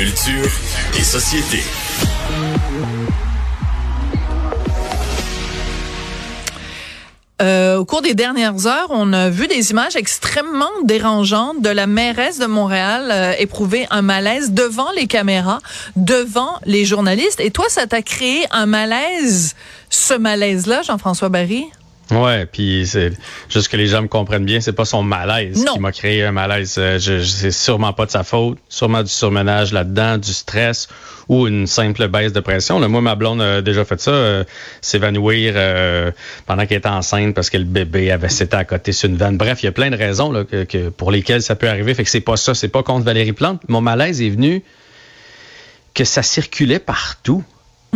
Culture et société. Euh, au cours des dernières heures, on a vu des images extrêmement dérangeantes de la mairesse de Montréal euh, éprouver un malaise devant les caméras, devant les journalistes. Et toi, ça t'a créé un malaise, ce malaise-là, Jean-François Barry? Ouais, puis c'est juste que les gens me comprennent bien, c'est pas son malaise qui m'a créé un malaise. Euh, je, c'est sûrement pas de sa faute, sûrement du surmenage là-dedans, du stress ou une simple baisse de pression. Là, moi, ma blonde a déjà fait ça, euh, s'évanouir euh, pendant qu'elle était enceinte parce que le bébé avait c'était à côté sur une vanne. Bref, il y a plein de raisons là, que, pour lesquelles ça peut arriver. Fait que c'est pas ça, c'est pas contre Valérie Plante. Mon malaise est venu que ça circulait partout.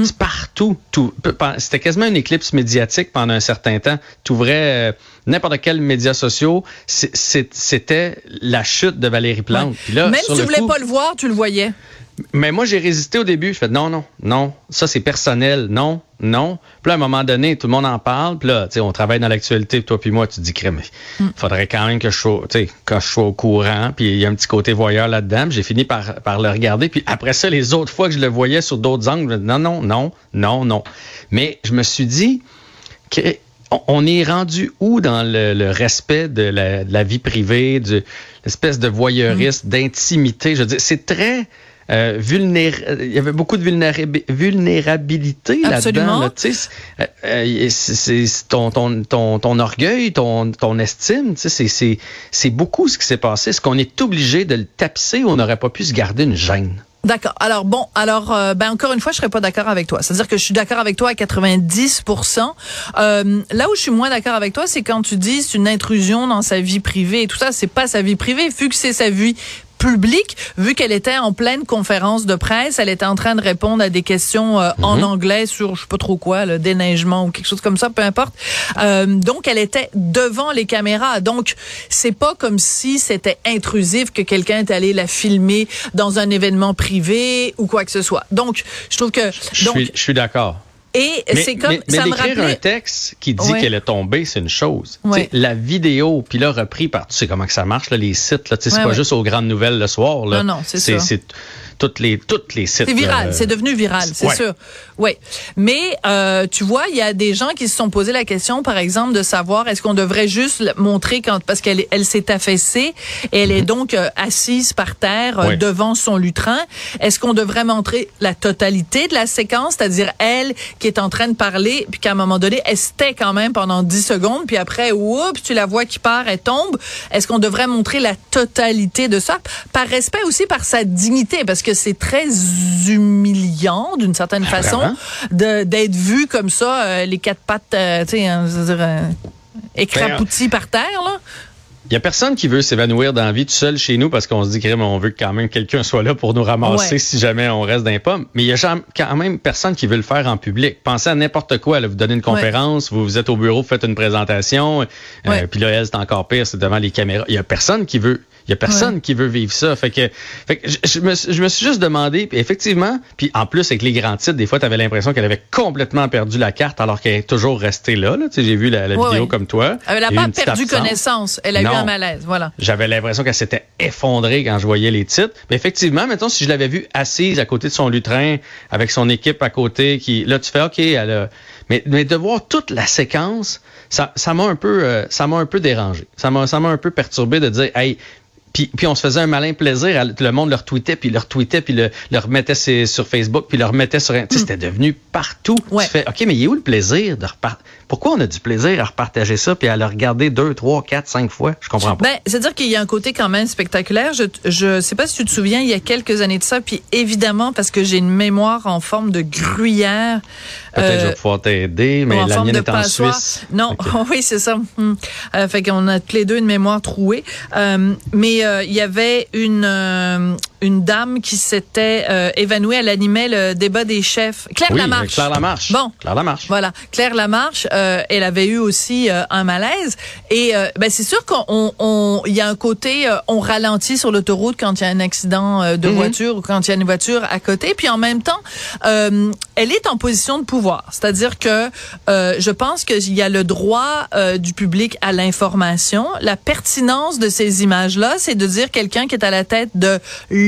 C'est partout. Tout, c'était quasiment une éclipse médiatique pendant un certain temps. Tu ouvrais euh, n'importe quel média social, c'était la chute de Valérie Plante. là, Même si tu voulais pas le voir, tu le voyais. Mais moi, j'ai résisté au début. Je fais non, non, non, ça c'est personnel, non, non. Puis là, à un moment donné, tout le monde en parle. Puis là, tu sais, on travaille dans l'actualité, toi puis moi, tu te dis, crème, il mm. faudrait quand même que je sois, tu sais, quand je sois au courant. Puis il y a un petit côté voyeur là-dedans. J'ai fini par, par le regarder. Puis après ça, les autres fois que je le voyais sur d'autres angles, non, non, non, non, non. Mais je me suis dit que on est rendu où dans le, respect de la, vie privée, de l'espèce de voyeurisme, mm. d'intimité? Je veux dire, c'est très euh, il y avait beaucoup de vulnérabilité là-dedans. Là, euh, euh, c'est ton, ton, ton, ton, orgueil, ton, ton estime, c'est beaucoup ce qui s'est passé. Est-ce qu'on est obligé de le tapisser ou on n'aurait pas pu se garder une gêne? D'accord. Alors bon, alors euh, ben encore une fois, je serais pas d'accord avec toi. C'est-à-dire que je suis d'accord avec toi à 90% euh, Là où je suis moins d'accord avec toi, c'est quand tu dis c'est une intrusion dans sa vie privée et tout ça. C'est pas sa vie privée, vu que c'est sa vie public, vu qu'elle était en pleine conférence de presse, elle était en train de répondre à des questions euh, en mhm. anglais sur je sais pas trop quoi, le déneigement ou quelque chose comme ça, peu importe. Euh, donc elle était devant les caméras. Donc c'est pas comme si c'était intrusif que quelqu'un est allé la filmer dans un événement privé ou quoi que ce soit. Donc je trouve que donc, je suis d'accord. Et c'est comme mais, ça d'écrire un texte qui dit qu'elle est tombée, c'est une chose. La vidéo, puis là repris par, tu sais comment que ça marche là, les sites là, c'est pas juste aux grandes nouvelles le soir là. Non non, c'est ça toutes les toutes les sites. C'est viral, c'est devenu viral, c'est sûr. Oui, mais euh, tu vois, il y a des gens qui se sont posé la question, par exemple, de savoir est-ce qu'on devrait juste montrer quand parce qu'elle elle, s'est affaissée et elle est mhm. donc euh, assise par terre euh, devant son lutrin. Est-ce qu'on devrait montrer la totalité de la séquence, c'est-à-dire elle qui est en train de parler, puis qu'à un moment donné, elle se tait quand même pendant 10 secondes, puis après, oups, tu la vois qui part, elle tombe. Est-ce qu'on devrait montrer la totalité de ça? Par respect aussi par sa dignité, parce que c'est très humiliant d'une certaine ah, façon d'être vu comme ça, euh, les quatre pattes, euh, tu sais, hein, euh, écrapoutis par terre là. Il y a personne qui veut s'évanouir dans la vie tout seul chez nous parce qu'on se dit qu'on veut quand même quelqu'un soit là pour nous ramasser si jamais on reste dans les pommes. Mais il y a quand même personne qui veut le faire en public. Pensez à n'importe quoi. Là, vous donnez une conférence, vous, vous êtes au bureau, vous faites une présentation, puis là, elle, c'est encore pire, c'est devant les caméras. Il y a personne qui veut il y a personne qui veut vivre ça. Fait que, fait que je, me, je, me, suis juste demandé, puis effectivement, puis en plus avec les grands titres, des fois, tu avais l'impression qu'elle avait complètement perdu la carte alors qu'elle est toujours restée là. là. J'ai vu la, vidéo comme toi. Elle n'a pas perdu connaissance. Elle a eu un malaise. Voilà. J'avais l'impression qu'elle s'était effondrée quand je voyais les titres. Mais effectivement, maintenant, si je l'avais vue assise à côté de son lutrin, avec son équipe à côté, qui là, tu fais OK, elle a... mais, mais de voir toute la séquence, ça m'a un peu euh, ça m'a un peu dérangé. Ça m'a ça m'a un peu perturbé de dire hey puis, puis on se faisait un malin plaisir. Le monde leur tweetait, puis leur tweetait, puis le, le remettait sur Facebook, puis le remettait sur... Mm. C'était devenu partout. Tu fais, OK, mais il est où le plaisir de repartir? Pourquoi on a du plaisir à repartager ça puis à le regarder deux, trois, quatre, cinq fois? Je comprends pas. Ben, c'est-à-dire qu'il y a un côté quand même spectaculaire. Je, je sais pas si tu te souviens, il y a quelques années de ça, puis évidemment, parce que j'ai une mémoire en forme de gruyère. Peut-être que je vais euh, pouvoir t'aider, mais la mienne est en Suisse. Non, oui, c'est ça. Hum. Euh, fait qu'on a tous les deux une mémoire trouée. Euh, mais il y avait une une dame qui s'était euh, évanouie. Elle animait le débat des chefs. Claire oui, Lamarche. Claire Lamarche. Bon. Claire Lamarche. Voilà. Claire Lamarche, euh, elle avait eu aussi euh, un malaise. Et ben, c'est sûr qu'on il y a un côté, on ralentit sur l'autoroute quand il y a un accident de mhm. voiture ou quand il y a une voiture à côté. Puis en même temps, elle est en position de pouvoir. C'est-à-dire que je pense qu'il y a le droit du public à l'information. La pertinence de ces images-là, c'est de dire quelqu'un qui est à la tête de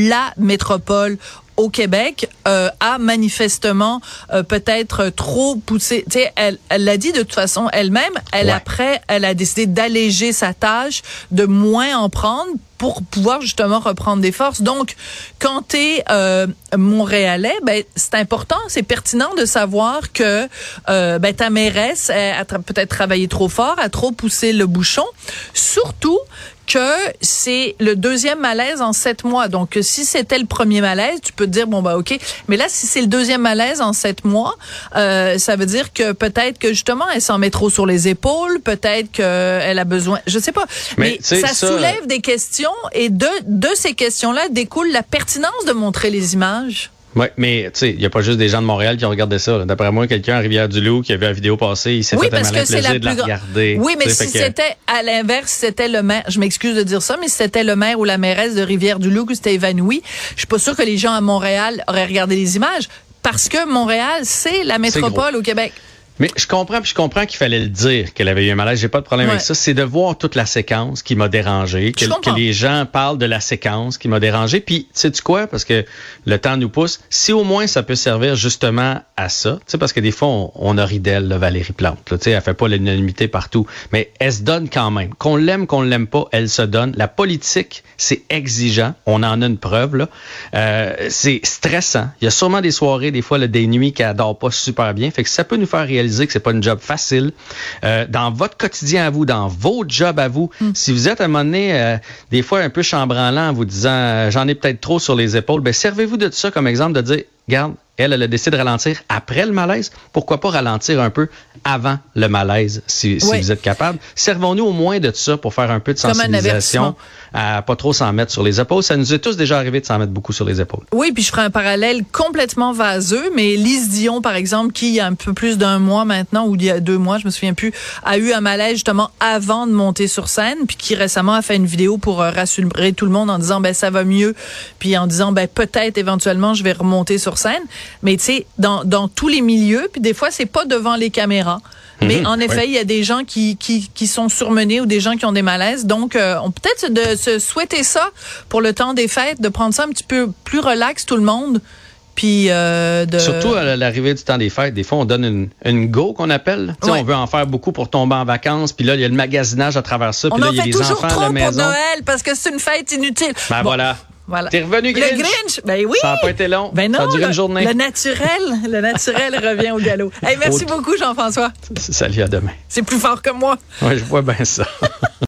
la métropole au Québec euh, a manifestement euh, peut-être trop poussé. Tu sais, elle l'a dit de toute façon elle-même. Elle après, elle a décidé d'alléger sa tâche, de moins en prendre pour pouvoir justement reprendre des forces. Donc, quand tu es euh, montréalais, ben, c'est important, c'est pertinent de savoir que euh, ben, ta mairesse a peut-être travaillé trop fort, a trop poussé le bouchon. Surtout que c'est le deuxième malaise en sept mois. Donc, si c'était le premier malaise, tu peux te dire, bon, bah, OK. Mais là, si c'est le deuxième malaise en sept mois, euh, ça veut dire que peut-être que justement, elle s'en met trop sur les épaules, peut-être qu'elle a besoin, je sais pas. Mais, ça, soulève des questions et de, de ces questions-là découle la pertinence de montrer les images. Oui, mais tu sais, il n'y a pas juste des gens de Montréal qui ont regardé ça. D'après moi, quelqu'un à Rivière-du-Loup qui a vu la vidéo passer, il s'est fait un plaisir de la regarder. Oui, mais si c'était à l'inverse, c'était le maire, je m'excuse de dire ça, mais si c'était le maire ou la mairesse de Rivière-du-Loup qui s'était évanoui, je suis pas sûre que les gens à Montréal auraient regardé les images parce que Montréal, c'est la métropole au Québec. Mais je comprends, puis je comprends qu'il fallait le dire qu'elle avait eu un malaise. J'ai pas de problème avec ça. C'est de voir toute la séquence qui m'a dérangé, que, que, les gens parlent de la séquence qui m'a dérangé. Puis, sais tu quoi? Parce que le temps nous pousse. Si au moins ça peut servir justement à ça, tu sais, parce que des fois, on, on a ri d'elle, Valérie Plante. Tu sais, elle fait pas l'unanimité partout. Mais elle se donne quand même. Qu'on l'aime, qu'on l'aime pas, elle se donne. La politique, c'est exigeant. On en a une preuve, là. Euh, c'est stressant. Il y a sûrement des soirées, des fois, là, des nuits qu'elle dort pas super bien. Fait que ça peut nous faire réaliser que c'est pas une job facile. Euh, dans votre quotidien à vous, dans vos jobs à vous, hmm. si vous êtes à un moment donné, euh, des fois un peu chambranlant en vous disant euh, j'en ai peut-être trop sur les épaules, ben servez-vous de ça comme exemple de dire, garde, elle, elle a décidé de ralentir après le malaise. Pourquoi pas ralentir un peu avant le malaise, si, vous êtes capable? Servons-nous au moins de ça pour faire un peu de sensibilisation à pas trop s'en mettre sur les épaules. Ça nous est tous déjà arrivé de s'en mettre beaucoup sur les épaules. Oui, puis je ferai un parallèle complètement vaseux, mais Lise Dion, par exemple, qui il y a un peu plus d'un mois maintenant, ou il y a deux mois, je me souviens plus, a eu un malaise justement avant de monter sur scène, puis qui récemment a fait une vidéo pour euh, rassurer tout le monde en disant ben ça va mieux, puis en disant ben peut-être éventuellement je vais remonter sur scène. Mais tu sais, dans, dans tous les milieux, puis des fois, c'est pas devant les caméras. Mais mhm, en effet, il y a des gens qui, qui, qui, sont surmenés ou des gens qui ont des malaises. Donc, euh, on peut-être de se souhaiter ça pour le temps des fêtes, de prendre ça un petit peu plus relax tout le monde. Puis euh, de... Surtout à l'arrivée du temps des fêtes, des fois on donne une, une go qu'on appelle. On veut en faire beaucoup pour tomber en vacances. Puis là, il y a le magasinage à travers ça. Puis là, il y a les enfants à la maison. pour Noël parce que c'est une fête inutile. Ben voilà. Voilà. T'es revenu Grinch. Le Grinch, ben oui. Ça n'a pas été long. Ben non, ça a duré une journée. Le naturel, le naturel revient au galop. Hey, merci beaucoup, Jean-François. Salut, à demain. C'est plus fort que moi. Oui, je vois bien ça.